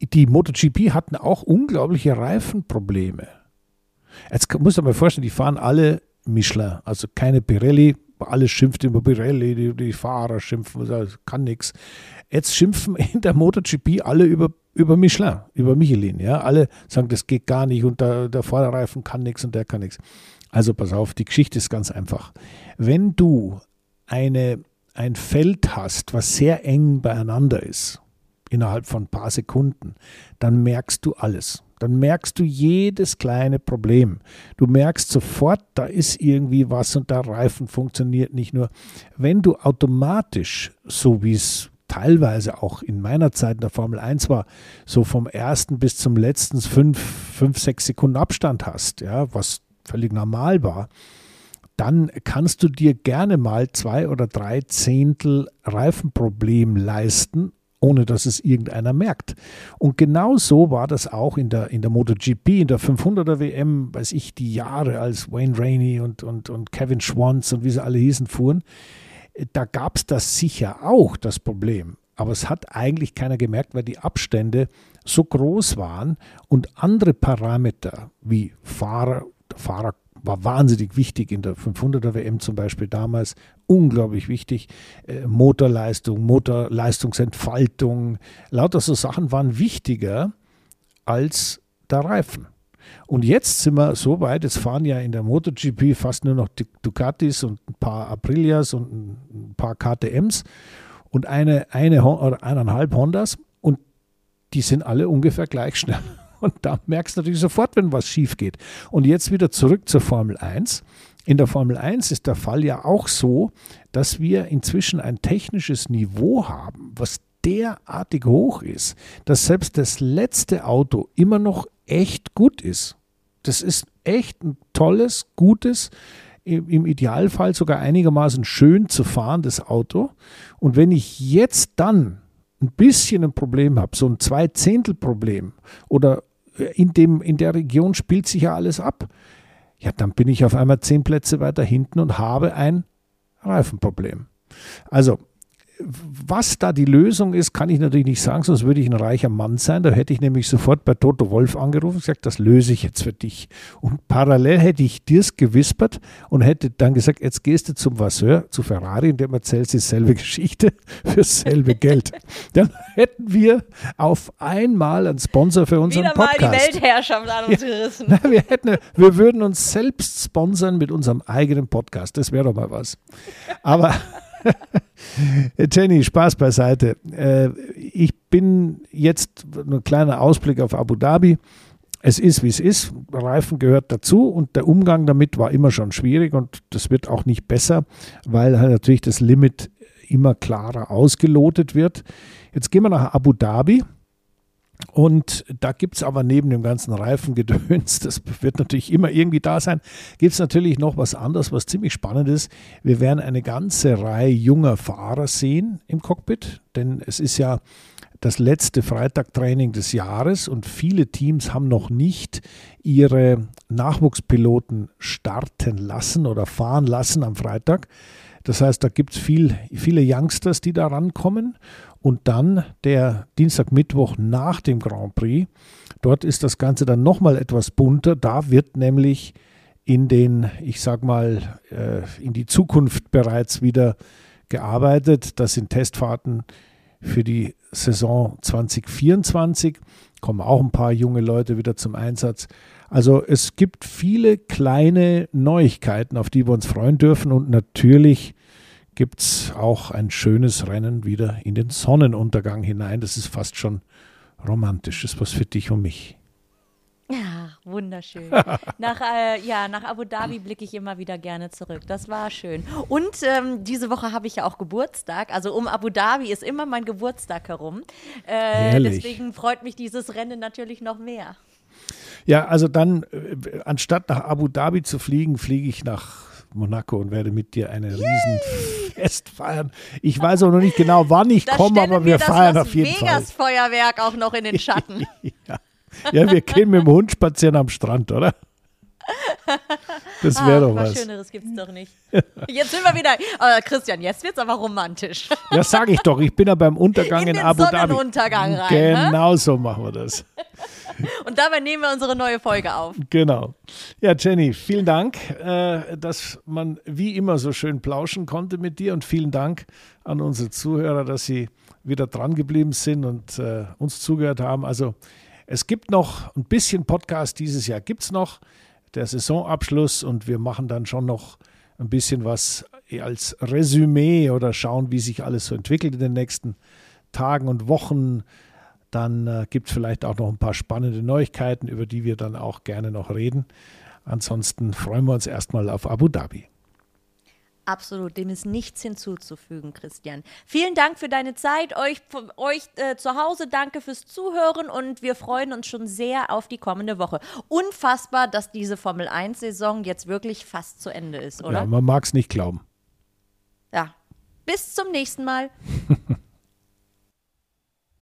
die MotoGP hatten auch unglaubliche Reifenprobleme. Jetzt muss man mal vorstellen, die fahren alle Michelin, also keine Pirelli. Alles schimpft über Pirelli, die, die Fahrer schimpfen, das kann nichts. Jetzt schimpfen in der MotoGP alle über, über Michelin, über Michelin. Ja? Alle sagen, das geht gar nicht und der, der Vorderreifen kann nichts und der kann nichts. Also pass auf, die Geschichte ist ganz einfach. Wenn du eine, ein Feld hast, was sehr eng beieinander ist, innerhalb von ein paar Sekunden, dann merkst du alles. Dann merkst du jedes kleine Problem. Du merkst sofort, da ist irgendwie was und der Reifen funktioniert nicht nur. Wenn du automatisch, so wie es teilweise auch in meiner Zeit in der Formel 1 war, so vom ersten bis zum letzten fünf, fünf sechs Sekunden Abstand hast, ja, was völlig normal war, dann kannst du dir gerne mal zwei oder drei Zehntel Reifenproblem leisten ohne dass es irgendeiner merkt. Und genau so war das auch in der, in der MotoGP, in der 500er WM, weiß ich, die Jahre, als Wayne Rainey und, und, und Kevin Schwantz und wie sie alle hießen, fuhren. Da gab es das sicher auch, das Problem. Aber es hat eigentlich keiner gemerkt, weil die Abstände so groß waren und andere Parameter wie Fahrer, Fahrer war wahnsinnig wichtig in der 500er WM zum Beispiel damals, unglaublich wichtig. Äh, Motorleistung, Motorleistungsentfaltung, lauter so Sachen waren wichtiger als der Reifen. Und jetzt sind wir so weit, jetzt fahren ja in der MotoGP fast nur noch Ducatis und ein paar Aprilias und ein paar KTMs und eine, eine oder eineinhalb Hondas und die sind alle ungefähr gleich schnell. Und da merkst du natürlich sofort, wenn was schief geht. Und jetzt wieder zurück zur Formel 1. In der Formel 1 ist der Fall ja auch so, dass wir inzwischen ein technisches Niveau haben, was derartig hoch ist, dass selbst das letzte Auto immer noch echt gut ist. Das ist echt ein tolles, gutes, im Idealfall sogar einigermaßen schön zu fahrendes Auto. Und wenn ich jetzt dann ein bisschen ein Problem habe, so ein Zwei-Zehntel-Problem oder in, dem, in der Region spielt sich ja alles ab. Ja, dann bin ich auf einmal zehn Plätze weiter hinten und habe ein Reifenproblem. Also was da die Lösung ist, kann ich natürlich nicht sagen, sonst würde ich ein reicher Mann sein. Da hätte ich nämlich sofort bei Toto Wolf angerufen und gesagt, das löse ich jetzt für dich. Und parallel hätte ich dir's gewispert und hätte dann gesagt, jetzt gehst du zum Vasseur, zu Ferrari und dem erzählst dieselbe Geschichte für dasselbe Geld. Dann hätten wir auf einmal einen Sponsor für unseren Wieder Podcast. mal die Weltherrschaft an uns gerissen. Ja, wir, hätten, wir würden uns selbst sponsern mit unserem eigenen Podcast. Das wäre doch mal was. Aber Jenny, Spaß beiseite. Äh, ich bin jetzt ein kleiner Ausblick auf Abu Dhabi. Es ist, wie es ist. Reifen gehört dazu und der Umgang damit war immer schon schwierig und das wird auch nicht besser, weil halt natürlich das Limit immer klarer ausgelotet wird. Jetzt gehen wir nach Abu Dhabi. Und da gibt es aber neben dem ganzen Reifengedöns, das wird natürlich immer irgendwie da sein, gibt es natürlich noch was anderes, was ziemlich spannend ist. Wir werden eine ganze Reihe junger Fahrer sehen im Cockpit, denn es ist ja das letzte Freitagtraining des Jahres und viele Teams haben noch nicht ihre Nachwuchspiloten starten lassen oder fahren lassen am Freitag. Das heißt, da gibt es viel, viele Youngsters, die da rankommen und dann der Dienstag, Mittwoch nach dem Grand Prix. Dort ist das Ganze dann nochmal etwas bunter. Da wird nämlich in den, ich sag mal, äh, in die Zukunft bereits wieder gearbeitet. Das sind Testfahrten für die Saison 2024. Kommen auch ein paar junge Leute wieder zum Einsatz. Also es gibt viele kleine Neuigkeiten, auf die wir uns freuen dürfen und natürlich gibt es auch ein schönes Rennen wieder in den Sonnenuntergang hinein. Das ist fast schon romantisch. Das ist was für dich und mich. Ja, wunderschön. nach, äh, ja, nach Abu Dhabi blicke ich immer wieder gerne zurück. Das war schön. Und ähm, diese Woche habe ich ja auch Geburtstag. Also um Abu Dhabi ist immer mein Geburtstag herum. Äh, deswegen freut mich dieses Rennen natürlich noch mehr. Ja, also dann, äh, anstatt nach Abu Dhabi zu fliegen, fliege ich nach Monaco und werde mit dir eine riesen Fest feiern. Ich weiß auch noch nicht genau, wann ich komme, aber wir, wir feiern auf jeden Vegas Fall. Vegas Feuerwerk auch noch in den Schatten. ja. ja, wir gehen mit dem Hund spazieren am Strand, oder? Das wäre doch was. Was Schöneres gibt es doch nicht. Jetzt sind wir wieder. Äh, Christian, jetzt wird es aber romantisch. Ja, sage ich doch. Ich bin ja beim Untergang in, in Abu Dhabi. Untergang rein. Genau ne? so machen wir das. Und dabei nehmen wir unsere neue Folge auf. Genau. Ja, Jenny, vielen Dank, äh, dass man wie immer so schön plauschen konnte mit dir und vielen Dank an unsere Zuhörer, dass sie wieder dran geblieben sind und äh, uns zugehört haben. Also es gibt noch ein bisschen Podcast dieses Jahr, gibt es noch, der Saisonabschluss und wir machen dann schon noch ein bisschen was als Resümee oder schauen, wie sich alles so entwickelt in den nächsten Tagen und Wochen. Dann äh, gibt es vielleicht auch noch ein paar spannende Neuigkeiten, über die wir dann auch gerne noch reden. Ansonsten freuen wir uns erstmal auf Abu Dhabi. Absolut, dem ist nichts hinzuzufügen, Christian. Vielen Dank für deine Zeit, euch, euch äh, zu Hause, danke fürs Zuhören und wir freuen uns schon sehr auf die kommende Woche. Unfassbar, dass diese Formel 1-Saison jetzt wirklich fast zu Ende ist, oder? Ja, man mag es nicht glauben. Ja, bis zum nächsten Mal.